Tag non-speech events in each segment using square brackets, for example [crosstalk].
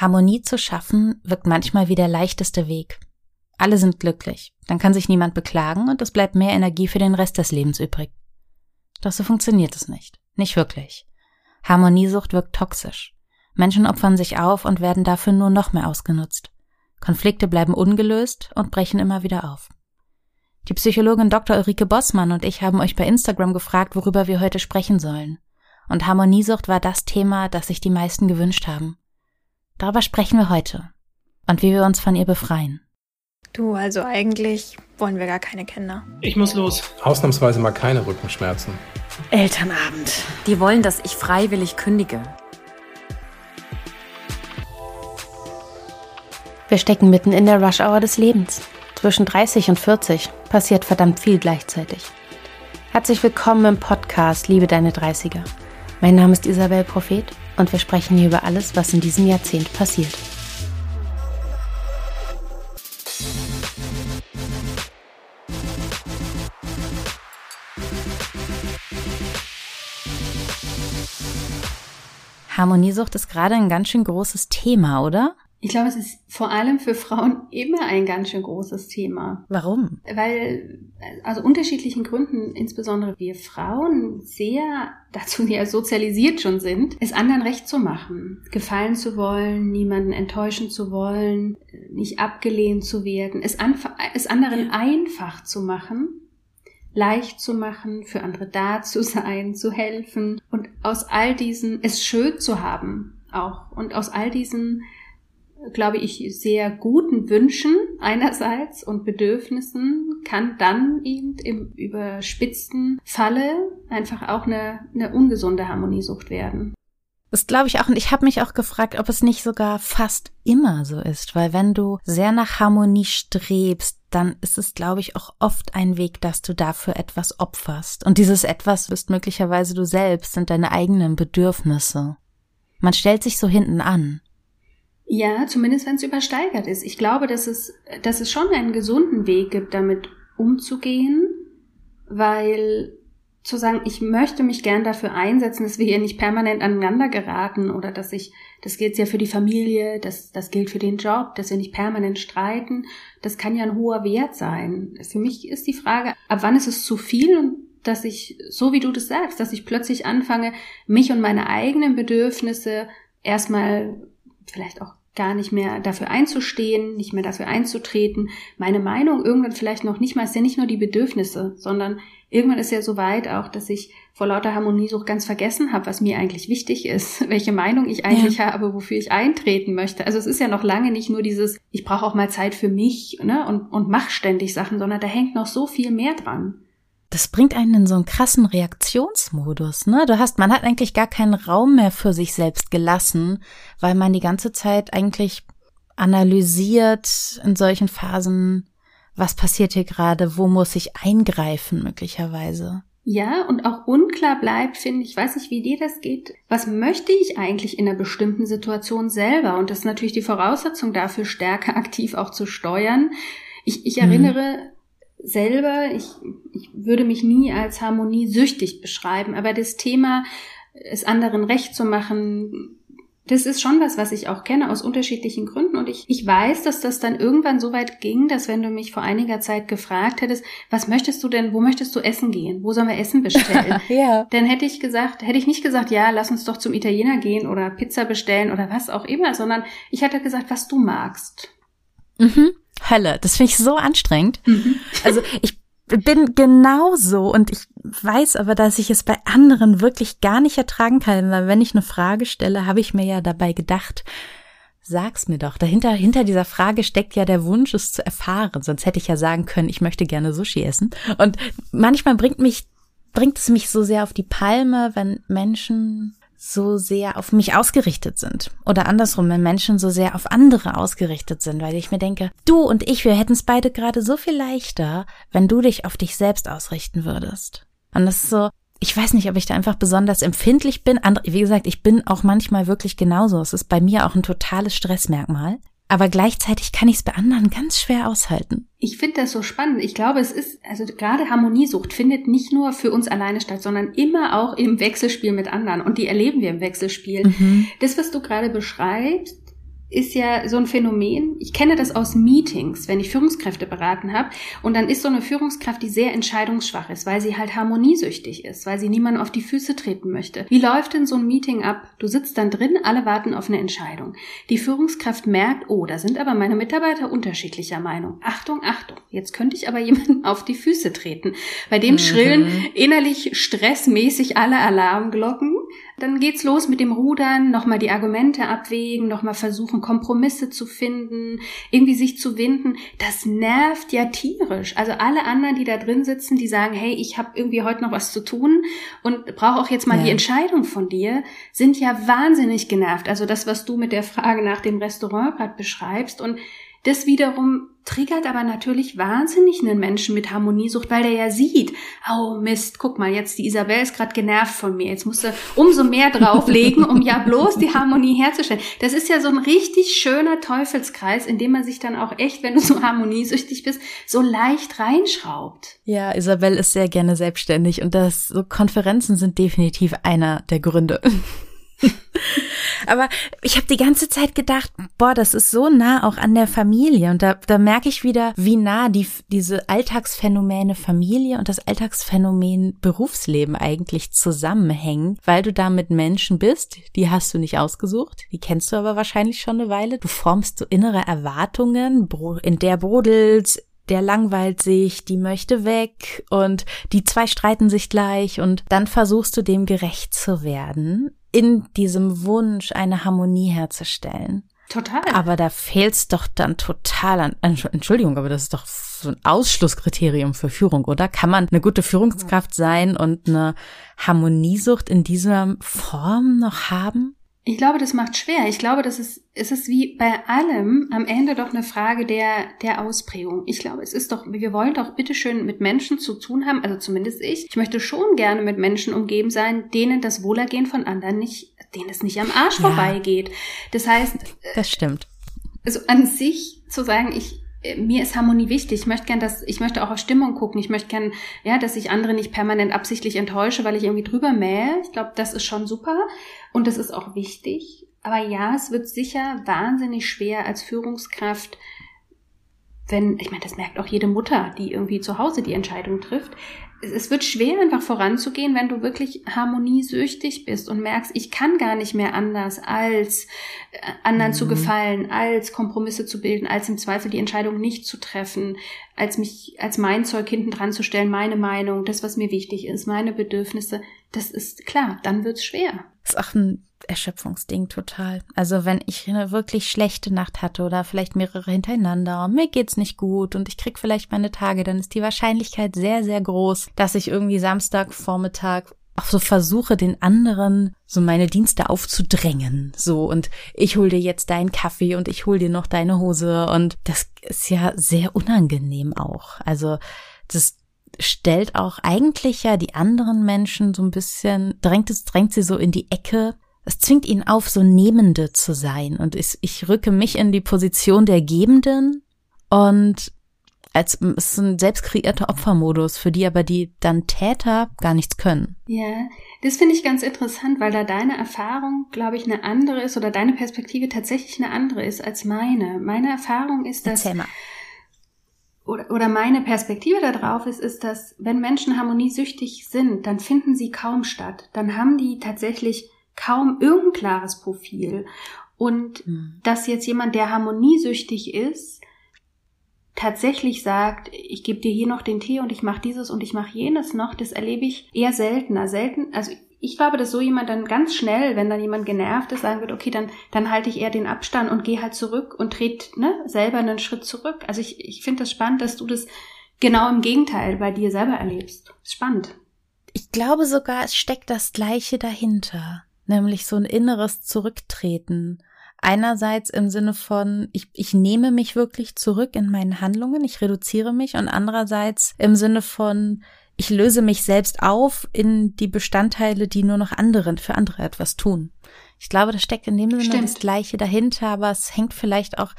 Harmonie zu schaffen wirkt manchmal wie der leichteste Weg. Alle sind glücklich, dann kann sich niemand beklagen und es bleibt mehr Energie für den Rest des Lebens übrig. Doch so funktioniert es nicht. Nicht wirklich. Harmoniesucht wirkt toxisch. Menschen opfern sich auf und werden dafür nur noch mehr ausgenutzt. Konflikte bleiben ungelöst und brechen immer wieder auf. Die Psychologin Dr. Ulrike Bossmann und ich haben euch bei Instagram gefragt, worüber wir heute sprechen sollen. Und Harmoniesucht war das Thema, das sich die meisten gewünscht haben. Darüber sprechen wir heute. Und wie wir uns von ihr befreien. Du, also eigentlich wollen wir gar keine Kinder. Ich muss los. Ausnahmsweise mal keine Rückenschmerzen. Elternabend. Die wollen, dass ich freiwillig kündige. Wir stecken mitten in der Rush-Hour des Lebens. Zwischen 30 und 40 passiert verdammt viel gleichzeitig. Herzlich willkommen im Podcast Liebe deine 30er. Mein Name ist Isabel Prophet und wir sprechen hier über alles, was in diesem Jahrzehnt passiert. Harmoniesucht ist gerade ein ganz schön großes Thema, oder? Ich glaube, es ist vor allem für Frauen immer ein ganz schön großes Thema. Warum? Weil, also unterschiedlichen Gründen, insbesondere wir Frauen sehr dazu ja sozialisiert schon sind, es anderen recht zu machen, gefallen zu wollen, niemanden enttäuschen zu wollen, nicht abgelehnt zu werden, es, es anderen einfach zu machen leicht zu machen, für andere da zu sein, zu helfen und aus all diesen, es schön zu haben auch und aus all diesen glaube ich, sehr guten Wünschen einerseits und Bedürfnissen kann dann eben im überspitzten Falle einfach auch eine, eine ungesunde Harmoniesucht werden. Das glaube ich auch. Und ich habe mich auch gefragt, ob es nicht sogar fast immer so ist. Weil wenn du sehr nach Harmonie strebst, dann ist es, glaube ich, auch oft ein Weg, dass du dafür etwas opferst. Und dieses etwas bist möglicherweise du selbst, sind deine eigenen Bedürfnisse. Man stellt sich so hinten an. Ja, zumindest wenn es übersteigert ist. Ich glaube, dass es, dass es schon einen gesunden Weg gibt, damit umzugehen, weil zu sagen, ich möchte mich gern dafür einsetzen, dass wir hier nicht permanent aneinander geraten oder dass ich, das gilt ja für die Familie, das, das gilt für den Job, dass wir nicht permanent streiten, das kann ja ein hoher Wert sein. Für mich ist die Frage, ab wann ist es zu viel und dass ich, so wie du das sagst, dass ich plötzlich anfange, mich und meine eigenen Bedürfnisse erstmal vielleicht auch gar nicht mehr dafür einzustehen, nicht mehr dafür einzutreten, meine Meinung irgendwann vielleicht noch nicht mal, ist ja nicht nur die Bedürfnisse, sondern irgendwann ist ja so weit auch, dass ich vor lauter Harmoniesucht ganz vergessen habe, was mir eigentlich wichtig ist, [laughs] welche Meinung ich eigentlich ja. habe, wofür ich eintreten möchte. Also es ist ja noch lange nicht nur dieses, ich brauche auch mal Zeit für mich ne, und, und mach ständig Sachen, sondern da hängt noch so viel mehr dran das bringt einen in so einen krassen Reaktionsmodus, ne? Du hast, man hat eigentlich gar keinen Raum mehr für sich selbst gelassen, weil man die ganze Zeit eigentlich analysiert in solchen Phasen, was passiert hier gerade, wo muss ich eingreifen möglicherweise. Ja, und auch unklar bleibt, finde ich, weiß nicht, wie dir das geht. Was möchte ich eigentlich in einer bestimmten Situation selber? Und das ist natürlich die Voraussetzung dafür, stärker aktiv auch zu steuern. Ich, ich erinnere mhm selber, ich, ich würde mich nie als harmoniesüchtig beschreiben, aber das Thema, es anderen recht zu machen, das ist schon was, was ich auch kenne aus unterschiedlichen Gründen. Und ich, ich weiß, dass das dann irgendwann so weit ging, dass wenn du mich vor einiger Zeit gefragt hättest, was möchtest du denn, wo möchtest du essen gehen? Wo sollen wir Essen bestellen? [laughs] ja. Dann hätte ich gesagt, hätte ich nicht gesagt, ja, lass uns doch zum Italiener gehen oder Pizza bestellen oder was auch immer, sondern ich hätte gesagt, was du magst. Mhm. Hölle. Das finde ich so anstrengend. Mhm. Also ich bin genauso und ich weiß aber, dass ich es bei anderen wirklich gar nicht ertragen kann, weil wenn ich eine Frage stelle, habe ich mir ja dabei gedacht, sag's mir doch. Dahinter, hinter dieser Frage steckt ja der Wunsch, es zu erfahren. Sonst hätte ich ja sagen können, ich möchte gerne Sushi essen. Und manchmal bringt mich, bringt es mich so sehr auf die Palme, wenn Menschen so sehr auf mich ausgerichtet sind. Oder andersrum, wenn Menschen so sehr auf andere ausgerichtet sind, weil ich mir denke, du und ich, wir hätten es beide gerade so viel leichter, wenn du dich auf dich selbst ausrichten würdest. Und das ist so, ich weiß nicht, ob ich da einfach besonders empfindlich bin. Wie gesagt, ich bin auch manchmal wirklich genauso. Es ist bei mir auch ein totales Stressmerkmal aber gleichzeitig kann ich es bei anderen ganz schwer aushalten. Ich finde das so spannend. Ich glaube, es ist, also gerade Harmoniesucht findet nicht nur für uns alleine statt, sondern immer auch im Wechselspiel mit anderen. Und die erleben wir im Wechselspiel. Mhm. Das, was du gerade beschreibst, ist ja so ein Phänomen. Ich kenne das aus Meetings, wenn ich Führungskräfte beraten habe. Und dann ist so eine Führungskraft, die sehr entscheidungsschwach ist, weil sie halt harmoniesüchtig ist, weil sie niemandem auf die Füße treten möchte. Wie läuft denn so ein Meeting ab? Du sitzt dann drin, alle warten auf eine Entscheidung. Die Führungskraft merkt, oh, da sind aber meine Mitarbeiter unterschiedlicher Meinung. Achtung, Achtung, jetzt könnte ich aber [laughs] jemanden auf die Füße treten. Bei dem mhm. schrillen innerlich stressmäßig alle Alarmglocken. Dann geht's los mit dem Rudern, nochmal die Argumente abwägen, nochmal versuchen, Kompromisse zu finden, irgendwie sich zu winden. Das nervt ja tierisch. Also alle anderen, die da drin sitzen, die sagen, hey, ich habe irgendwie heute noch was zu tun und brauche auch jetzt mal ja. die Entscheidung von dir, sind ja wahnsinnig genervt. Also das, was du mit der Frage nach dem Restaurant gerade beschreibst und das wiederum triggert aber natürlich wahnsinnig einen Menschen mit Harmoniesucht, weil der ja sieht, oh Mist, guck mal, jetzt die Isabel ist gerade genervt von mir, jetzt musst du umso mehr drauflegen, um ja bloß die Harmonie herzustellen. Das ist ja so ein richtig schöner Teufelskreis, in dem man sich dann auch echt, wenn du so harmoniesüchtig bist, so leicht reinschraubt. Ja, Isabel ist sehr gerne selbstständig und das so Konferenzen sind definitiv einer der Gründe. [laughs] Aber ich habe die ganze Zeit gedacht, boah, das ist so nah auch an der Familie. Und da, da merke ich wieder, wie nah die, diese Alltagsphänomene Familie und das Alltagsphänomen Berufsleben eigentlich zusammenhängen, weil du da mit Menschen bist, die hast du nicht ausgesucht, die kennst du aber wahrscheinlich schon eine Weile. Du formst so innere Erwartungen, in der brodelt der langweilt sich, die möchte weg und die zwei streiten sich gleich und dann versuchst du dem gerecht zu werden in diesem Wunsch eine Harmonie herzustellen. Total. Aber da fehlt's doch dann total an, Entschuldigung, aber das ist doch so ein Ausschlusskriterium für Führung, oder? Kann man eine gute Führungskraft sein und eine Harmoniesucht in dieser Form noch haben? Ich glaube, das macht schwer. Ich glaube, das ist, es ist wie bei allem am Ende doch eine Frage der, der Ausprägung. Ich glaube, es ist doch, wir wollen doch bitteschön mit Menschen zu tun haben, also zumindest ich. Ich möchte schon gerne mit Menschen umgeben sein, denen das Wohlergehen von anderen nicht, denen es nicht am Arsch ja. vorbeigeht. Das heißt. Das stimmt. Also an sich zu sagen, ich, mir ist Harmonie wichtig. Ich möchte gern, dass ich möchte auch auf Stimmung gucken. Ich möchte gern, ja, dass ich andere nicht permanent absichtlich enttäusche, weil ich irgendwie drüber mähe. Ich glaube, das ist schon super und das ist auch wichtig. Aber ja, es wird sicher wahnsinnig schwer als Führungskraft, wenn, ich meine, das merkt auch jede Mutter, die irgendwie zu Hause die Entscheidung trifft, es wird schwer, einfach voranzugehen, wenn du wirklich harmoniesüchtig bist und merkst, ich kann gar nicht mehr anders, als äh, anderen mhm. zu gefallen, als Kompromisse zu bilden, als im Zweifel die Entscheidung nicht zu treffen, als mich, als mein Zeug hinten dran zu stellen, meine Meinung, das, was mir wichtig ist, meine Bedürfnisse. Das ist klar, dann wird's schwer. Das ist auch ein Erschöpfungsding total. Also wenn ich eine wirklich schlechte Nacht hatte oder vielleicht mehrere hintereinander mir geht's nicht gut und ich krieg vielleicht meine Tage, dann ist die Wahrscheinlichkeit sehr, sehr groß, dass ich irgendwie Samstag Vormittag auch so versuche, den anderen so meine Dienste aufzudrängen. So, und ich hol dir jetzt deinen Kaffee und ich hol dir noch deine Hose. Und das ist ja sehr unangenehm auch. Also, das stellt auch eigentlich ja die anderen Menschen so ein bisschen, drängt es, drängt sie so in die Ecke es zwingt ihn auf, so Nehmende zu sein. Und ich, ich rücke mich in die Position der Gebenden und als es ist ein selbst kreierter Opfermodus, für die aber die dann Täter gar nichts können. Ja, das finde ich ganz interessant, weil da deine Erfahrung, glaube ich, eine andere ist oder deine Perspektive tatsächlich eine andere ist als meine. Meine Erfahrung ist, dass. Oder, oder meine Perspektive darauf ist, ist, dass wenn Menschen harmoniesüchtig sind, dann finden sie kaum statt. Dann haben die tatsächlich kaum irgendein klares Profil. Und mhm. dass jetzt jemand, der harmoniesüchtig ist, tatsächlich sagt, ich gebe dir hier noch den Tee und ich mache dieses und ich mache jenes noch, das erlebe ich eher seltener. Selten, also ich glaube, dass so jemand dann ganz schnell, wenn dann jemand genervt ist, sagen wird, okay, dann, dann halte ich eher den Abstand und gehe halt zurück und dreht ne, selber einen Schritt zurück. Also ich, ich finde das spannend, dass du das genau im Gegenteil bei dir selber erlebst. Spannend. Ich glaube sogar, es steckt das Gleiche dahinter nämlich so ein inneres Zurücktreten. Einerseits im Sinne von, ich, ich nehme mich wirklich zurück in meinen Handlungen, ich reduziere mich und andererseits im Sinne von, ich löse mich selbst auf in die Bestandteile, die nur noch anderen für andere etwas tun. Ich glaube, da steckt in dem Sinne Stimmt. das Gleiche dahinter, aber es hängt vielleicht auch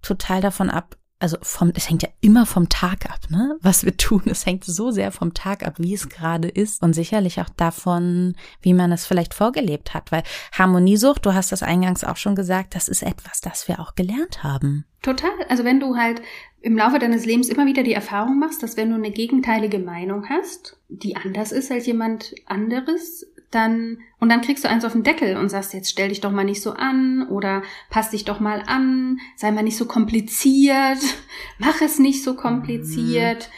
total davon ab, also vom, es hängt ja immer vom Tag ab, ne? Was wir tun, [laughs] es hängt so sehr vom Tag ab, wie es gerade ist und sicherlich auch davon, wie man es vielleicht vorgelebt hat, weil Harmoniesucht, du hast das eingangs auch schon gesagt, das ist etwas, das wir auch gelernt haben. Total. Also wenn du halt im Laufe deines Lebens immer wieder die Erfahrung machst, dass wenn du eine gegenteilige Meinung hast, die anders ist als jemand anderes, dann, und dann kriegst du eins auf den Deckel und sagst, jetzt stell dich doch mal nicht so an oder pass dich doch mal an, sei mal nicht so kompliziert, [laughs] mach es nicht so kompliziert,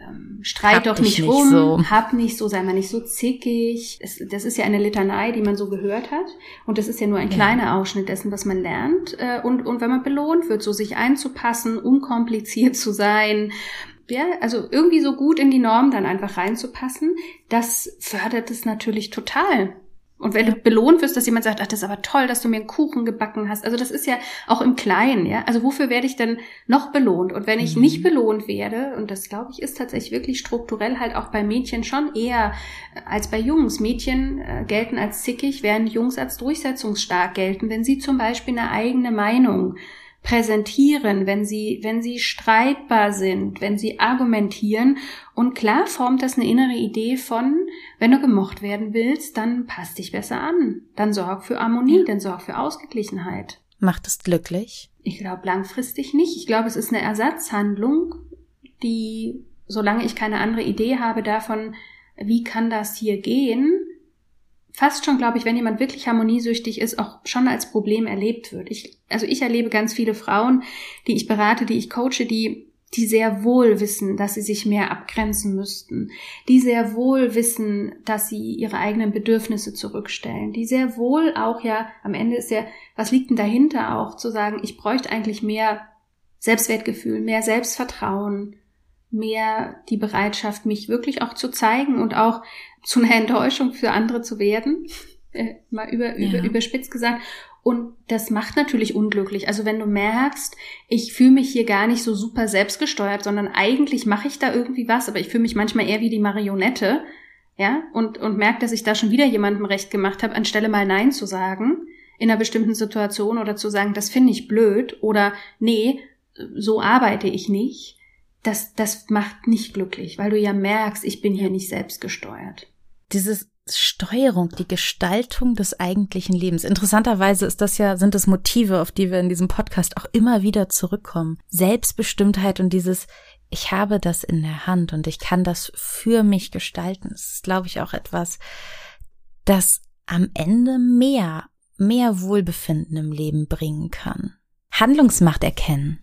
mhm. streit hab doch nicht, nicht rum, so. hab nicht so, sei mal nicht so zickig. Es, das ist ja eine Litanei, die man so gehört hat. Und das ist ja nur ein ja. kleiner Ausschnitt dessen, was man lernt. Äh, und, und wenn man belohnt wird, so sich einzupassen, unkompliziert zu sein, ja, also irgendwie so gut in die Norm dann einfach reinzupassen, das fördert es natürlich total. Und wenn du belohnt wirst, dass jemand sagt, ach, das ist aber toll, dass du mir einen Kuchen gebacken hast. Also das ist ja auch im Kleinen, ja. Also wofür werde ich denn noch belohnt? Und wenn ich mhm. nicht belohnt werde, und das glaube ich ist tatsächlich wirklich strukturell halt auch bei Mädchen schon eher als bei Jungs. Mädchen äh, gelten als zickig, während Jungs als durchsetzungsstark gelten, wenn sie zum Beispiel eine eigene Meinung präsentieren, wenn sie, wenn sie streitbar sind, wenn sie argumentieren. Und klar formt das eine innere Idee von, wenn du gemocht werden willst, dann passt dich besser an. Dann sorg für Harmonie, ja. dann sorg für Ausgeglichenheit. Macht es glücklich? Ich glaube langfristig nicht. Ich glaube, es ist eine Ersatzhandlung, die, solange ich keine andere Idee habe davon, wie kann das hier gehen, fast schon, glaube ich, wenn jemand wirklich harmoniesüchtig ist, auch schon als Problem erlebt wird. Ich, also ich erlebe ganz viele Frauen, die ich berate, die ich coache, die die sehr wohl wissen, dass sie sich mehr abgrenzen müssten, die sehr wohl wissen, dass sie ihre eigenen Bedürfnisse zurückstellen, die sehr wohl auch ja, am Ende ist ja, was liegt denn dahinter auch, zu sagen, ich bräuchte eigentlich mehr Selbstwertgefühl, mehr Selbstvertrauen, mehr die Bereitschaft, mich wirklich auch zu zeigen und auch zu einer Enttäuschung für andere zu werden, [laughs] äh, mal über, über, überspitzt gesagt. Und das macht natürlich unglücklich. Also wenn du merkst, ich fühle mich hier gar nicht so super selbstgesteuert, sondern eigentlich mache ich da irgendwie was, aber ich fühle mich manchmal eher wie die Marionette, ja, und, und merke, dass ich da schon wieder jemandem recht gemacht habe, anstelle mal Nein zu sagen in einer bestimmten Situation oder zu sagen, das finde ich blöd oder nee, so arbeite ich nicht das, das macht nicht glücklich, weil du ja merkst, ich bin hier nicht selbstgesteuert. Dieses Steuerung, die Gestaltung des eigentlichen Lebens. Interessanterweise ist das ja, sind es Motive, auf die wir in diesem Podcast auch immer wieder zurückkommen. Selbstbestimmtheit und dieses, ich habe das in der Hand und ich kann das für mich gestalten. Das ist, glaube ich, auch etwas, das am Ende mehr, mehr Wohlbefinden im Leben bringen kann. Handlungsmacht erkennen.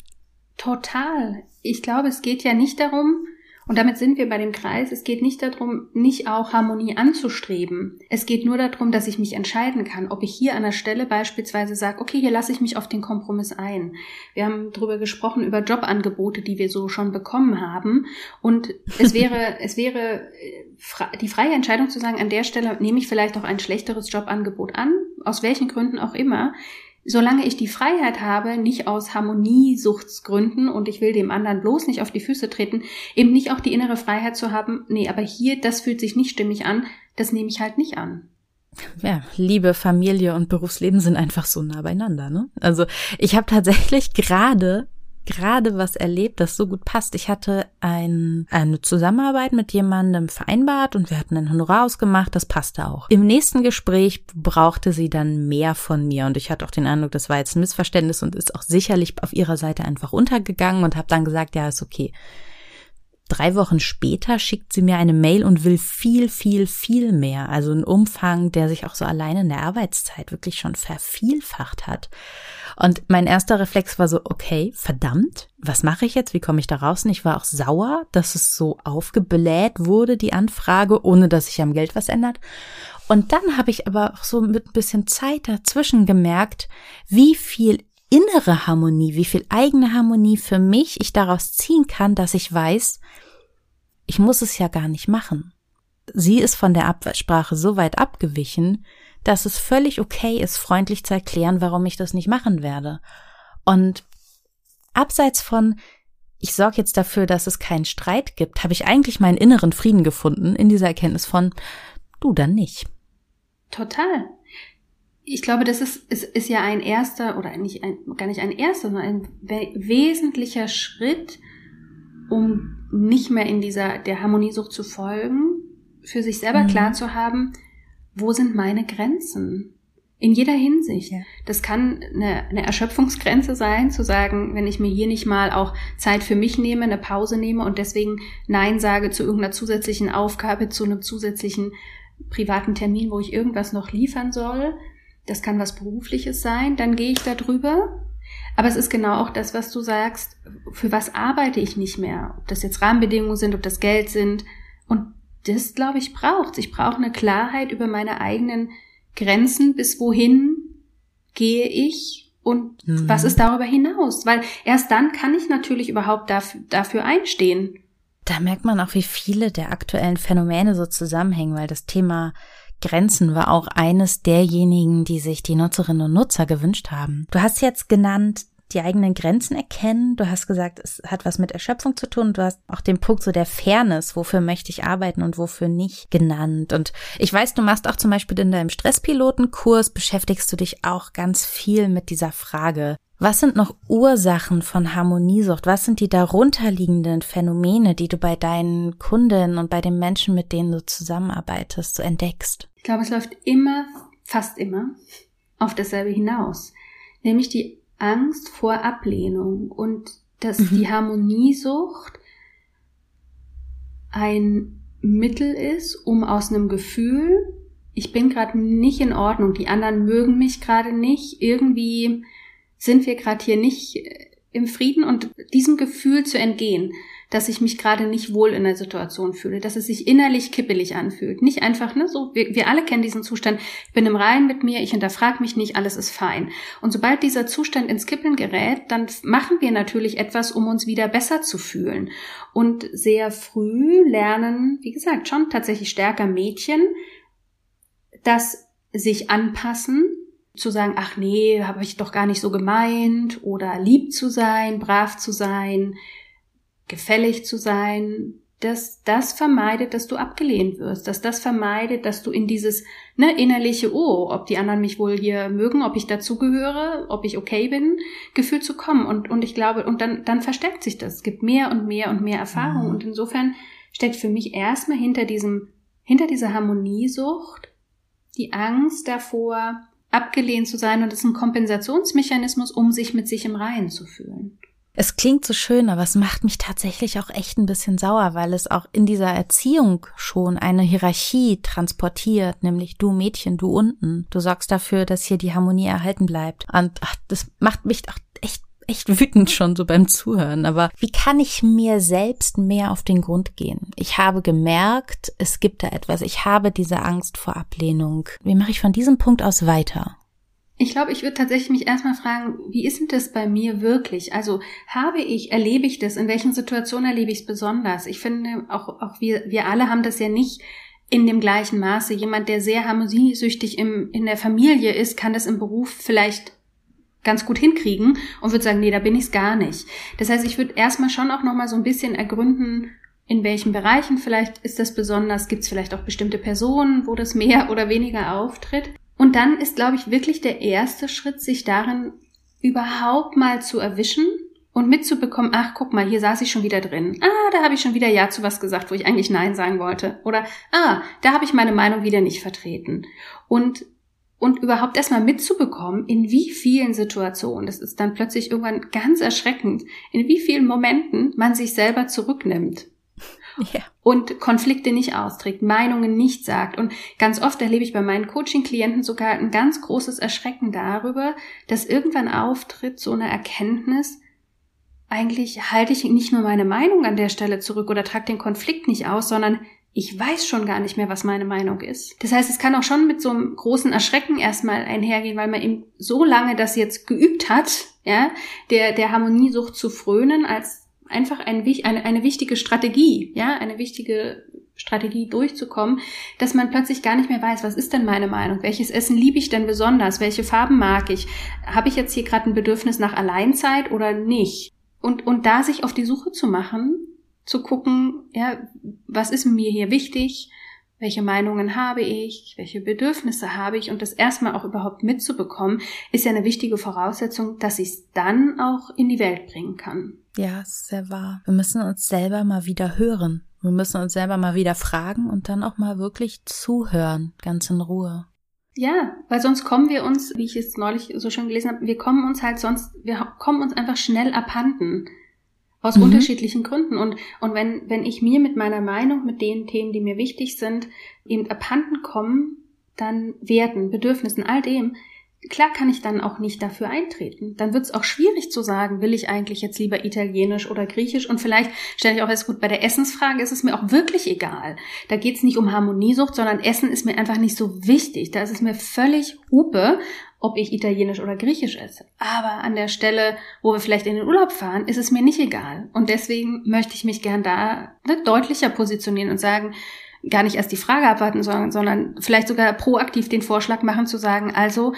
Total. Ich glaube, es geht ja nicht darum, und damit sind wir bei dem Kreis, es geht nicht darum, nicht auch Harmonie anzustreben. Es geht nur darum, dass ich mich entscheiden kann, ob ich hier an der Stelle beispielsweise sage, okay, hier lasse ich mich auf den Kompromiss ein. Wir haben darüber gesprochen, über Jobangebote, die wir so schon bekommen haben. Und es [laughs] wäre, es wäre äh, die freie Entscheidung zu sagen, an der Stelle nehme ich vielleicht auch ein schlechteres Jobangebot an, aus welchen Gründen auch immer solange ich die Freiheit habe, nicht aus Harmoniesuchtsgründen und ich will dem anderen bloß nicht auf die Füße treten, eben nicht auch die innere Freiheit zu haben, nee, aber hier, das fühlt sich nicht stimmig an, das nehme ich halt nicht an. Ja, Liebe, Familie und Berufsleben sind einfach so nah beieinander. Ne? Also ich habe tatsächlich [laughs] gerade gerade was erlebt, das so gut passt. Ich hatte ein, eine Zusammenarbeit mit jemandem vereinbart und wir hatten ein Honorar ausgemacht, das passte auch. Im nächsten Gespräch brauchte sie dann mehr von mir und ich hatte auch den Eindruck, das war jetzt ein Missverständnis und ist auch sicherlich auf ihrer Seite einfach untergegangen und habe dann gesagt, ja, ist okay. Drei Wochen später schickt sie mir eine Mail und will viel, viel, viel mehr. Also einen Umfang, der sich auch so alleine in der Arbeitszeit wirklich schon vervielfacht hat. Und mein erster Reflex war so, okay, verdammt, was mache ich jetzt? Wie komme ich da raus? Und ich war auch sauer, dass es so aufgebläht wurde, die Anfrage, ohne dass sich am Geld was ändert. Und dann habe ich aber auch so mit ein bisschen Zeit dazwischen gemerkt, wie viel innere Harmonie, wie viel eigene Harmonie für mich ich daraus ziehen kann, dass ich weiß, ich muss es ja gar nicht machen. Sie ist von der Absprache so weit abgewichen, dass es völlig okay ist, freundlich zu erklären, warum ich das nicht machen werde. Und abseits von, ich sorge jetzt dafür, dass es keinen Streit gibt, habe ich eigentlich meinen inneren Frieden gefunden in dieser Erkenntnis von, du dann nicht. Total ich glaube, das ist, ist, ist ja ein erster oder nicht ein, gar nicht ein erster, sondern ein wesentlicher Schritt, um nicht mehr in dieser der Harmoniesucht zu folgen, für sich selber mhm. klar zu haben, wo sind meine Grenzen? In jeder Hinsicht. Ja. Das kann eine, eine Erschöpfungsgrenze sein, zu sagen, wenn ich mir hier nicht mal auch Zeit für mich nehme, eine Pause nehme und deswegen Nein sage zu irgendeiner zusätzlichen Aufgabe, zu einem zusätzlichen privaten Termin, wo ich irgendwas noch liefern soll. Das kann was Berufliches sein, dann gehe ich da drüber. Aber es ist genau auch das, was du sagst, für was arbeite ich nicht mehr? Ob das jetzt Rahmenbedingungen sind, ob das Geld sind. Und das, glaube ich, braucht. Ich brauche eine Klarheit über meine eigenen Grenzen, bis wohin gehe ich und mhm. was ist darüber hinaus? Weil erst dann kann ich natürlich überhaupt dafür, dafür einstehen. Da merkt man auch, wie viele der aktuellen Phänomene so zusammenhängen, weil das Thema Grenzen war auch eines derjenigen, die sich die Nutzerinnen und Nutzer gewünscht haben. Du hast jetzt genannt, die eigenen Grenzen erkennen. Du hast gesagt, es hat was mit Erschöpfung zu tun. Du hast auch den Punkt so der Fairness, wofür möchte ich arbeiten und wofür nicht genannt. Und ich weiß, du machst auch zum Beispiel in deinem Stresspilotenkurs, beschäftigst du dich auch ganz viel mit dieser Frage. Was sind noch Ursachen von Harmoniesucht? Was sind die darunterliegenden Phänomene, die du bei deinen Kundinnen und bei den Menschen, mit denen du zusammenarbeitest, so entdeckst? Ich glaube, es läuft immer, fast immer, auf dasselbe hinaus. Nämlich die Angst vor Ablehnung und dass mhm. die Harmoniesucht ein Mittel ist, um aus einem Gefühl, ich bin gerade nicht in Ordnung, die anderen mögen mich gerade nicht, irgendwie sind wir gerade hier nicht im Frieden und diesem Gefühl zu entgehen dass ich mich gerade nicht wohl in der Situation fühle, dass es sich innerlich kippelig anfühlt. Nicht einfach, ne, so, wir, wir alle kennen diesen Zustand, ich bin im Reinen mit mir, ich hinterfrage mich nicht, alles ist fein. Und sobald dieser Zustand ins Kippeln gerät, dann machen wir natürlich etwas, um uns wieder besser zu fühlen. Und sehr früh lernen, wie gesagt, schon tatsächlich stärker Mädchen, das sich anpassen, zu sagen, ach nee, habe ich doch gar nicht so gemeint, oder lieb zu sein, brav zu sein, gefällig zu sein, dass das vermeidet, dass du abgelehnt wirst, dass das vermeidet, dass du in dieses ne, innerliche, oh, ob die anderen mich wohl hier mögen, ob ich dazugehöre, ob ich okay bin, Gefühl zu kommen. Und, und ich glaube, und dann, dann verstärkt sich das. Es gibt mehr und mehr und mehr Erfahrung. Mhm. Und insofern steckt für mich erstmal hinter diesem, hinter dieser Harmoniesucht die Angst davor, abgelehnt zu sein. Und das ist ein Kompensationsmechanismus, um sich mit sich im Reinen zu fühlen. Es klingt so schön, aber es macht mich tatsächlich auch echt ein bisschen sauer, weil es auch in dieser Erziehung schon eine Hierarchie transportiert, nämlich du Mädchen, du unten. Du sorgst dafür, dass hier die Harmonie erhalten bleibt. Und ach, das macht mich auch echt wütend schon so beim Zuhören, aber wie kann ich mir selbst mehr auf den Grund gehen? Ich habe gemerkt, es gibt da etwas. Ich habe diese Angst vor Ablehnung. Wie mache ich von diesem Punkt aus weiter? Ich glaube, ich würde tatsächlich mich erstmal fragen, wie ist denn das bei mir wirklich? Also habe ich, erlebe ich das? In welchen Situationen erlebe ich es besonders? Ich finde, auch, auch wir, wir alle haben das ja nicht in dem gleichen Maße. Jemand, der sehr harmoniesüchtig im, in der Familie ist, kann das im Beruf vielleicht ganz gut hinkriegen und würde sagen, nee, da bin ich es gar nicht. Das heißt, ich würde erstmal schon auch nochmal so ein bisschen ergründen, in welchen Bereichen vielleicht ist das besonders, gibt es vielleicht auch bestimmte Personen, wo das mehr [laughs] oder weniger auftritt. Und dann ist, glaube ich, wirklich der erste Schritt, sich darin überhaupt mal zu erwischen und mitzubekommen, ach, guck mal, hier saß ich schon wieder drin. Ah, da habe ich schon wieder Ja zu was gesagt, wo ich eigentlich Nein sagen wollte. Oder, ah, da habe ich meine Meinung wieder nicht vertreten. Und, und überhaupt erstmal mitzubekommen, in wie vielen Situationen, das ist dann plötzlich irgendwann ganz erschreckend, in wie vielen Momenten man sich selber zurücknimmt ja. und Konflikte nicht austrägt, Meinungen nicht sagt. Und ganz oft erlebe ich bei meinen Coaching-Klienten sogar ein ganz großes Erschrecken darüber, dass irgendwann auftritt so eine Erkenntnis, eigentlich halte ich nicht nur meine Meinung an der Stelle zurück oder trage den Konflikt nicht aus, sondern ich weiß schon gar nicht mehr, was meine Meinung ist. Das heißt, es kann auch schon mit so einem großen Erschrecken erstmal einhergehen, weil man eben so lange das jetzt geübt hat, ja, der, der Harmoniesucht zu frönen, als einfach ein, eine, eine wichtige Strategie, ja, eine wichtige Strategie durchzukommen, dass man plötzlich gar nicht mehr weiß, was ist denn meine Meinung? Welches Essen liebe ich denn besonders? Welche Farben mag ich? Habe ich jetzt hier gerade ein Bedürfnis nach Alleinzeit oder nicht? Und, und da sich auf die Suche zu machen, zu gucken, ja, was ist mir hier wichtig? welche Meinungen habe ich, welche Bedürfnisse habe ich und das erstmal auch überhaupt mitzubekommen, ist ja eine wichtige Voraussetzung, dass ich es dann auch in die Welt bringen kann. Ja, sehr wahr. Wir müssen uns selber mal wieder hören. Wir müssen uns selber mal wieder fragen und dann auch mal wirklich zuhören, ganz in Ruhe. Ja, weil sonst kommen wir uns, wie ich es neulich so schon gelesen habe, wir kommen uns halt sonst, wir kommen uns einfach schnell abhanden. Aus mhm. unterschiedlichen Gründen. Und, und wenn, wenn ich mir mit meiner Meinung, mit den Themen, die mir wichtig sind, eben abhanden kommen, dann Werten, Bedürfnissen, all dem, klar kann ich dann auch nicht dafür eintreten. Dann wird es auch schwierig zu sagen, will ich eigentlich jetzt lieber Italienisch oder Griechisch? Und vielleicht stelle ich auch erst gut, bei der Essensfrage ist es mir auch wirklich egal. Da geht es nicht um Harmoniesucht, sondern Essen ist mir einfach nicht so wichtig. Da ist es mir völlig Hupe, ob ich Italienisch oder Griechisch esse. Aber an der Stelle, wo wir vielleicht in den Urlaub fahren, ist es mir nicht egal. Und deswegen möchte ich mich gern da ne, deutlicher positionieren und sagen, gar nicht erst die Frage abwarten, sondern, sondern vielleicht sogar proaktiv den Vorschlag machen zu sagen, also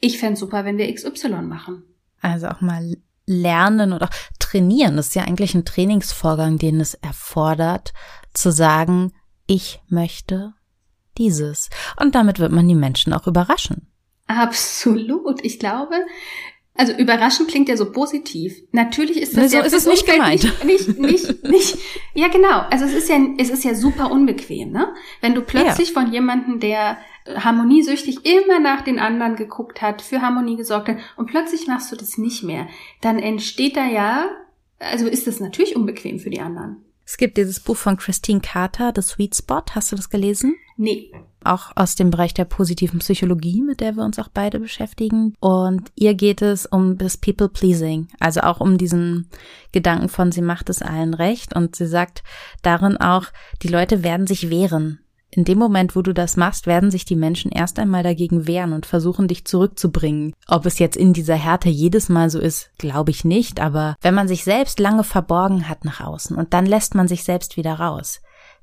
ich fände super, wenn wir XY machen. Also auch mal lernen und auch trainieren. Das ist ja eigentlich ein Trainingsvorgang, den es erfordert, zu sagen, ich möchte dieses. Und damit wird man die Menschen auch überraschen. Absolut. Ich glaube, also überraschend klingt ja so positiv. Natürlich ist das so ja ist es nicht gemeint. Nicht, nicht, nicht, nicht, ja genau. Also es ist ja, es ist ja super unbequem, ne? Wenn du plötzlich ja. von jemandem, der harmoniesüchtig immer nach den anderen geguckt hat, für Harmonie gesorgt hat und plötzlich machst du das nicht mehr, dann entsteht da ja, also ist das natürlich unbequem für die anderen. Es gibt dieses Buch von Christine Carter, The Sweet Spot. Hast du das gelesen? Nee. Auch aus dem Bereich der positiven Psychologie, mit der wir uns auch beide beschäftigen. Und ihr geht es um das People Pleasing, also auch um diesen Gedanken von, sie macht es allen recht. Und sie sagt darin auch, die Leute werden sich wehren in dem Moment, wo du das machst, werden sich die Menschen erst einmal dagegen wehren und versuchen, dich zurückzubringen. Ob es jetzt in dieser Härte jedes Mal so ist, glaube ich nicht, aber wenn man sich selbst lange verborgen hat nach außen und dann lässt man sich selbst wieder raus,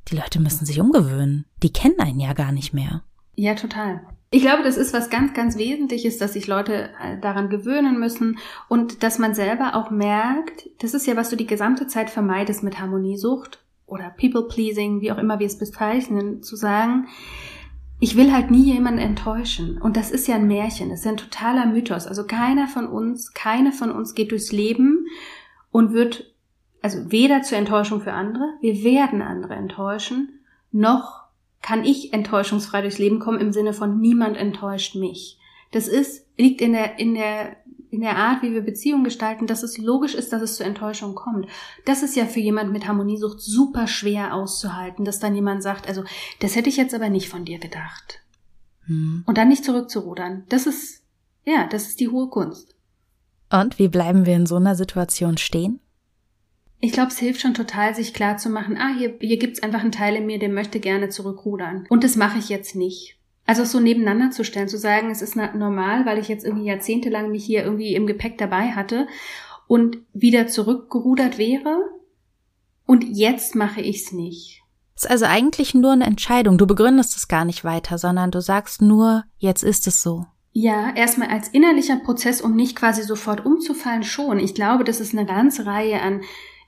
die Leute müssen sich umgewöhnen. Die kennen einen ja gar nicht mehr. Ja, total. Ich glaube, das ist was ganz, ganz Wesentliches, dass sich Leute äh, daran gewöhnen müssen und dass man selber auch merkt, das ist ja, was du die gesamte Zeit vermeidest mit Harmoniesucht, oder People-Pleasing, wie auch immer wir es bezeichnen, zu sagen, ich will halt nie jemanden enttäuschen. Und das ist ja ein Märchen, das ist ja ein totaler Mythos. Also keiner von uns, keine von uns geht durchs Leben und wird, also weder zur Enttäuschung für andere, wir werden andere enttäuschen, noch kann ich enttäuschungsfrei durchs Leben kommen im Sinne von niemand enttäuscht mich. Das ist, liegt in der, in der in der Art, wie wir Beziehungen gestalten, dass es logisch ist, dass es zu Enttäuschung kommt. Das ist ja für jemand mit Harmoniesucht super schwer auszuhalten, dass dann jemand sagt, also das hätte ich jetzt aber nicht von dir gedacht. Hm. Und dann nicht zurückzurudern. Das ist, ja, das ist die hohe Kunst. Und wie bleiben wir in so einer Situation stehen? Ich glaube, es hilft schon total, sich klar zu machen, ah, hier, hier gibt's einfach einen Teil in mir, der möchte gerne zurückrudern. Und das mache ich jetzt nicht. Also so nebeneinander zu stellen, zu sagen, es ist normal, weil ich jetzt irgendwie jahrzehntelang mich hier irgendwie im Gepäck dabei hatte und wieder zurückgerudert wäre und jetzt mache ich es nicht. Es ist also eigentlich nur eine Entscheidung. Du begründest es gar nicht weiter, sondern du sagst nur, jetzt ist es so. Ja, erstmal als innerlicher Prozess, um nicht quasi sofort umzufallen, schon. Ich glaube, das ist eine ganze Reihe an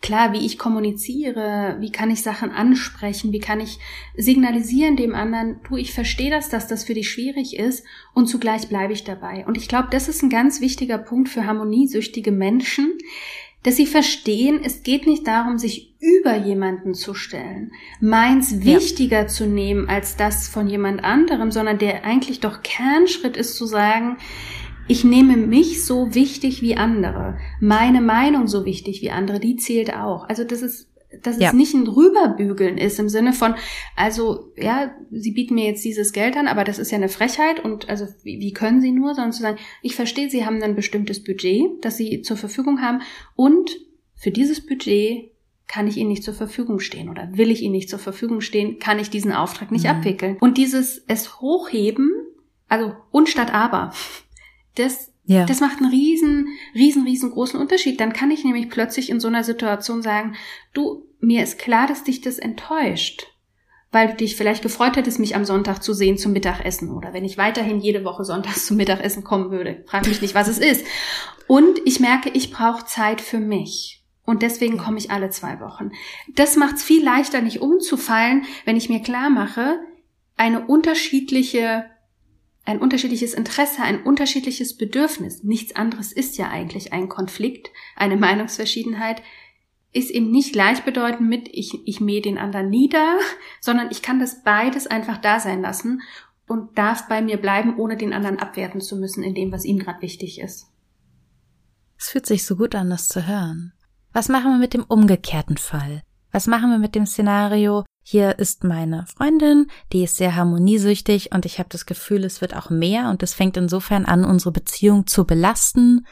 klar, wie ich kommuniziere, wie kann ich Sachen ansprechen, wie kann ich signalisieren dem anderen, du, ich verstehe das, dass das für dich schwierig ist und zugleich bleibe ich dabei. Und ich glaube, das ist ein ganz wichtiger Punkt für harmoniesüchtige Menschen, dass sie verstehen, es geht nicht darum, sich über jemanden zu stellen, meins wichtiger ja. zu nehmen als das von jemand anderem, sondern der eigentlich doch Kernschritt ist zu sagen, ich nehme mich so wichtig wie andere, meine Meinung so wichtig wie andere, die zählt auch. Also das ist dass ja. es nicht ein Rüberbügeln ist im Sinne von, also ja, sie bieten mir jetzt dieses Geld an, aber das ist ja eine Frechheit und also wie, wie können sie nur, sondern zu sagen, ich verstehe, sie haben ein bestimmtes Budget, das sie zur Verfügung haben und für dieses Budget kann ich ihnen nicht zur Verfügung stehen oder will ich ihnen nicht zur Verfügung stehen, kann ich diesen Auftrag nicht mhm. abwickeln. Und dieses es hochheben, also und statt aber, das, ja. das macht einen riesen, riesen, riesengroßen Unterschied. Dann kann ich nämlich plötzlich in so einer Situation sagen, du, mir ist klar, dass dich das enttäuscht. Weil du dich vielleicht gefreut hättest, mich am Sonntag zu sehen zum Mittagessen oder wenn ich weiterhin jede Woche sonntags zum Mittagessen kommen würde. Frag mich nicht, was es ist. Und ich merke, ich brauche Zeit für mich. Und deswegen komme ich alle zwei Wochen. Das macht es viel leichter, nicht umzufallen, wenn ich mir klar mache, eine unterschiedliche, ein unterschiedliches Interesse, ein unterschiedliches Bedürfnis, nichts anderes ist ja eigentlich ein Konflikt, eine [laughs] Meinungsverschiedenheit, ist eben nicht gleichbedeutend mit ich, ich mähe den anderen nieder, [laughs] sondern ich kann das beides einfach da sein lassen und darf bei mir bleiben, ohne den anderen abwerten zu müssen in dem, was ihm gerade wichtig ist. Es fühlt sich so gut an, das zu hören. Was machen wir mit dem umgekehrten Fall? Was machen wir mit dem Szenario, hier ist meine Freundin, die ist sehr harmoniesüchtig und ich habe das Gefühl, es wird auch mehr und es fängt insofern an, unsere Beziehung zu belasten,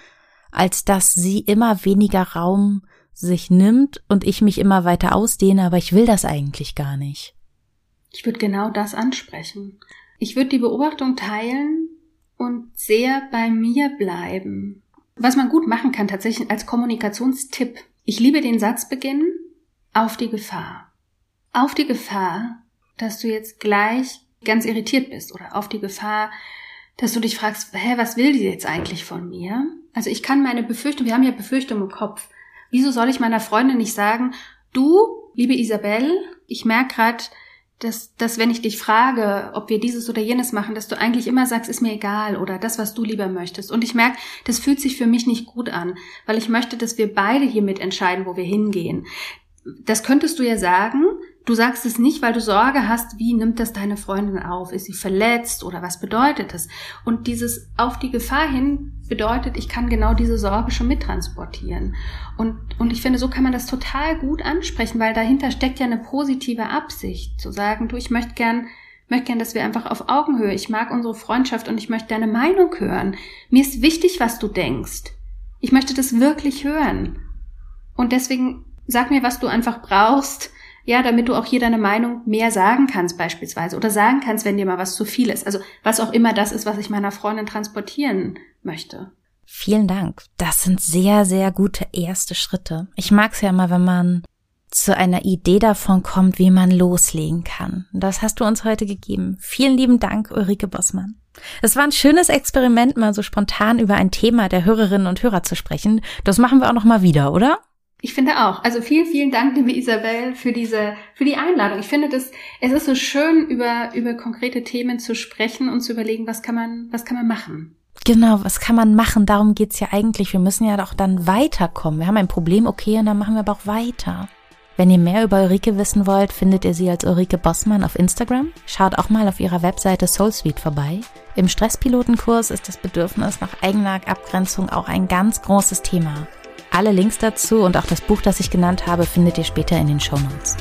als dass sie immer weniger Raum sich nimmt und ich mich immer weiter ausdehne, aber ich will das eigentlich gar nicht. Ich würde genau das ansprechen. Ich würde die Beobachtung teilen und sehr bei mir bleiben. Was man gut machen kann, tatsächlich als Kommunikationstipp. Ich liebe den Satzbeginn auf die Gefahr. Auf die Gefahr, dass du jetzt gleich ganz irritiert bist oder auf die Gefahr, dass du dich fragst, hä, was will die jetzt eigentlich von mir? Also ich kann meine Befürchtung, wir haben ja Befürchtung im Kopf. Wieso soll ich meiner Freundin nicht sagen, du, liebe Isabel, ich merke gerade, dass, dass wenn ich dich frage, ob wir dieses oder jenes machen, dass du eigentlich immer sagst, ist mir egal oder das, was du lieber möchtest. Und ich merke, das fühlt sich für mich nicht gut an, weil ich möchte, dass wir beide hier mitentscheiden, wo wir hingehen. Das könntest du ja sagen, Du sagst es nicht, weil du Sorge hast, wie nimmt das deine Freundin auf? Ist sie verletzt oder was bedeutet das? Und dieses auf die Gefahr hin bedeutet, ich kann genau diese Sorge schon mittransportieren. Und, und ich finde, so kann man das total gut ansprechen, weil dahinter steckt ja eine positive Absicht, zu sagen, du, ich möchte gern, möchte gern, dass wir einfach auf Augenhöhe, ich mag unsere Freundschaft und ich möchte deine Meinung hören. Mir ist wichtig, was du denkst. Ich möchte das wirklich hören. Und deswegen sag mir, was du einfach brauchst, ja, damit du auch hier deine Meinung mehr sagen kannst beispielsweise oder sagen kannst, wenn dir mal was zu viel ist. Also was auch immer das ist, was ich meiner Freundin transportieren möchte. Vielen Dank. Das sind sehr, sehr gute erste Schritte. Ich mag es ja immer, wenn man zu einer Idee davon kommt, wie man loslegen kann. Das hast du uns heute gegeben. Vielen lieben Dank, Ulrike Bossmann. Es war ein schönes Experiment, mal so spontan über ein Thema der Hörerinnen und Hörer zu sprechen. Das machen wir auch noch mal wieder, oder? Ich finde auch. Also vielen, vielen Dank, liebe Isabel, für diese, für die Einladung. Ich finde das, es ist so schön, über, über konkrete Themen zu sprechen und zu überlegen, was kann man, was kann man machen. Genau, was kann man machen? Darum geht's ja eigentlich. Wir müssen ja doch dann weiterkommen. Wir haben ein Problem, okay, und dann machen wir aber auch weiter. Wenn ihr mehr über Ulrike wissen wollt, findet ihr sie als Ulrike Bossmann auf Instagram. Schaut auch mal auf ihrer Webseite SoulSuite vorbei. Im Stresspilotenkurs ist das Bedürfnis nach eigener Abgrenzung auch ein ganz großes Thema. Alle Links dazu und auch das Buch, das ich genannt habe, findet ihr später in den Show Notes.